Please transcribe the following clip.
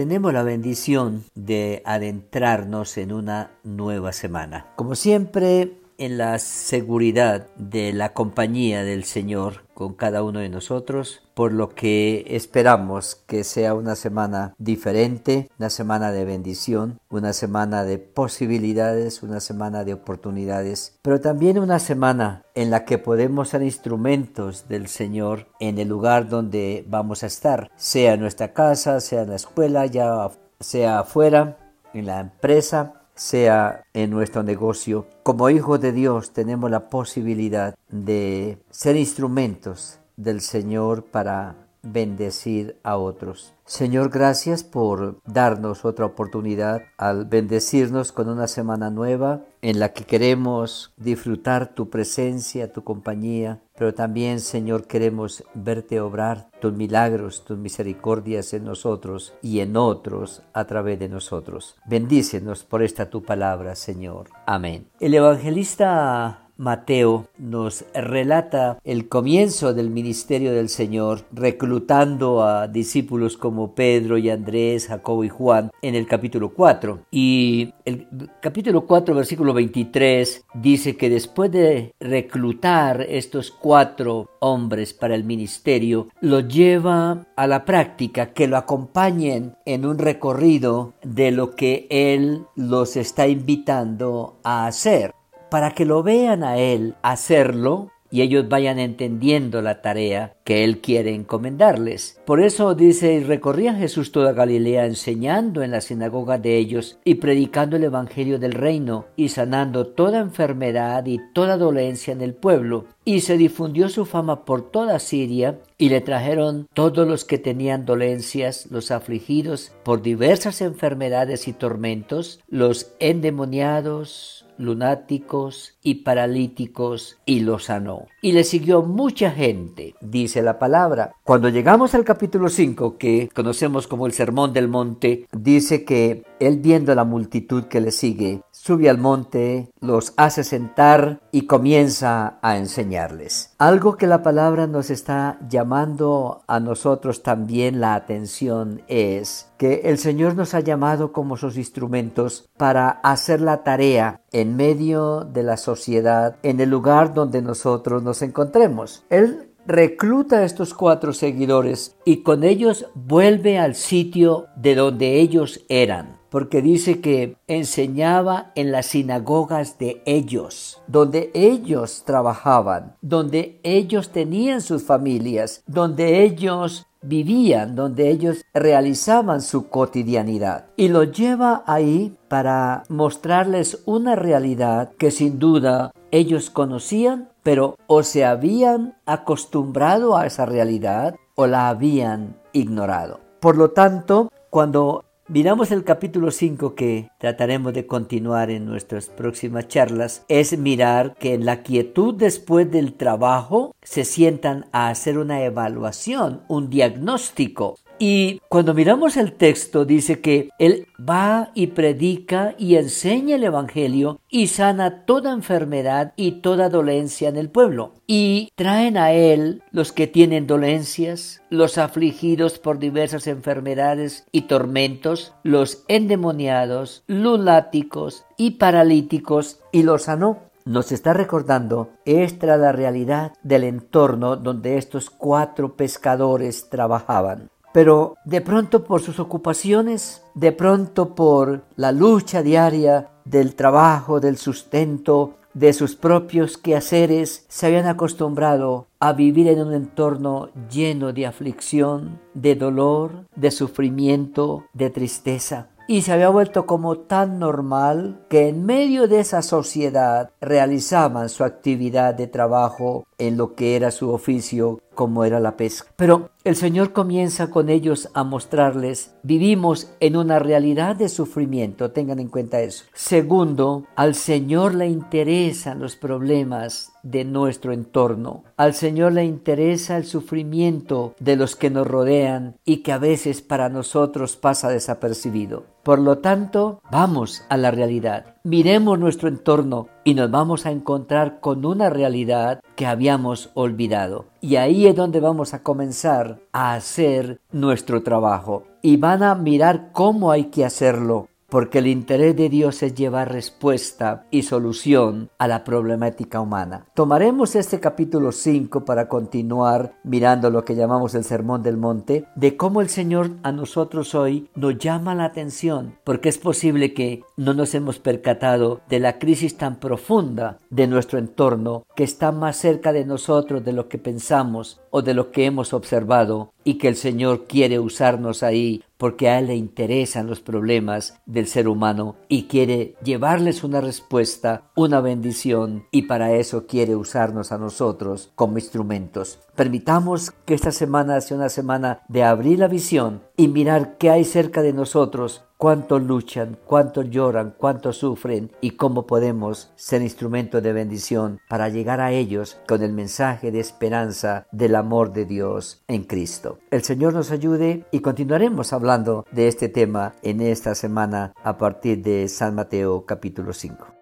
tenemos la bendición de adentrarnos en una nueva semana. Como siempre, en la seguridad de la compañía del Señor con cada uno de nosotros, por lo que esperamos que sea una semana diferente, una semana de bendición, una semana de posibilidades, una semana de oportunidades, pero también una semana en la que podemos ser instrumentos del Señor en el lugar donde vamos a estar, sea en nuestra casa, sea en la escuela, ya sea afuera, en la empresa, sea en nuestro negocio. Como hijos de Dios tenemos la posibilidad de ser instrumentos del Señor para bendecir a otros. Señor, gracias por darnos otra oportunidad al bendecirnos con una semana nueva en la que queremos disfrutar tu presencia, tu compañía, pero también, Señor, queremos verte obrar tus milagros, tus misericordias en nosotros y en otros a través de nosotros. Bendícenos por esta tu palabra, Señor. Amén. El evangelista Mateo nos relata el comienzo del ministerio del Señor, reclutando a discípulos como Pedro y Andrés, Jacobo y Juan en el capítulo 4. Y el capítulo 4, versículo 23, dice que después de reclutar estos cuatro hombres para el ministerio, lo lleva a la práctica, que lo acompañen en un recorrido de lo que Él los está invitando a hacer para que lo vean a Él hacerlo y ellos vayan entendiendo la tarea que Él quiere encomendarles. Por eso dice, y recorría Jesús toda Galilea enseñando en la sinagoga de ellos y predicando el Evangelio del reino y sanando toda enfermedad y toda dolencia en el pueblo. Y se difundió su fama por toda Siria y le trajeron todos los que tenían dolencias, los afligidos por diversas enfermedades y tormentos, los endemoniados, lunáticos y paralíticos y los sanó. Y le siguió mucha gente, dice la palabra. Cuando llegamos al capítulo 5, que conocemos como el Sermón del Monte, dice que él viendo la multitud que le sigue, sube al monte, los hace sentar y comienza a enseñarles. Algo que la palabra nos está llamando a nosotros también la atención es que el Señor nos ha llamado como sus instrumentos para hacer la tarea en medio de la sociedad, en el lugar donde nosotros nos encontremos. Él recluta a estos cuatro seguidores y con ellos vuelve al sitio de donde ellos eran porque dice que enseñaba en las sinagogas de ellos, donde ellos trabajaban, donde ellos tenían sus familias, donde ellos vivían, donde ellos realizaban su cotidianidad. Y lo lleva ahí para mostrarles una realidad que sin duda ellos conocían, pero o se habían acostumbrado a esa realidad o la habían ignorado. Por lo tanto, cuando Miramos el capítulo 5 que trataremos de continuar en nuestras próximas charlas. Es mirar que en la quietud después del trabajo se sientan a hacer una evaluación, un diagnóstico y cuando miramos el texto dice que Él va y predica y enseña el Evangelio y sana toda enfermedad y toda dolencia en el pueblo. Y traen a Él los que tienen dolencias, los afligidos por diversas enfermedades y tormentos, los endemoniados, lunáticos y paralíticos, y los sanó nos está recordando esta la realidad del entorno donde estos cuatro pescadores trabajaban. Pero de pronto por sus ocupaciones, de pronto por la lucha diaria del trabajo, del sustento, de sus propios quehaceres, se habían acostumbrado a vivir en un entorno lleno de aflicción, de dolor, de sufrimiento, de tristeza. Y se había vuelto como tan normal que en medio de esa sociedad realizaban su actividad de trabajo en lo que era su oficio como era la pesca. Pero el Señor comienza con ellos a mostrarles, vivimos en una realidad de sufrimiento, tengan en cuenta eso. Segundo, al Señor le interesan los problemas de nuestro entorno. Al Señor le interesa el sufrimiento de los que nos rodean y que a veces para nosotros pasa desapercibido. Por lo tanto, vamos a la realidad. Miremos nuestro entorno y nos vamos a encontrar con una realidad que habíamos olvidado. Y ahí es donde vamos a comenzar a hacer nuestro trabajo. y van a mirar cómo hay que hacerlo porque el interés de Dios es llevar respuesta y solución a la problemática humana. Tomaremos este capítulo 5 para continuar mirando lo que llamamos el Sermón del Monte, de cómo el Señor a nosotros hoy nos llama la atención, porque es posible que no nos hemos percatado de la crisis tan profunda de nuestro entorno que está más cerca de nosotros de lo que pensamos o de lo que hemos observado y que el Señor quiere usarnos ahí porque a Él le interesan los problemas del ser humano y quiere llevarles una respuesta, una bendición y para eso quiere usarnos a nosotros como instrumentos. Permitamos que esta semana sea una semana de abrir la visión y mirar qué hay cerca de nosotros cuánto luchan, cuánto lloran, cuánto sufren y cómo podemos ser instrumento de bendición para llegar a ellos con el mensaje de esperanza del amor de Dios en Cristo. El Señor nos ayude y continuaremos hablando de este tema en esta semana a partir de San Mateo capítulo 5.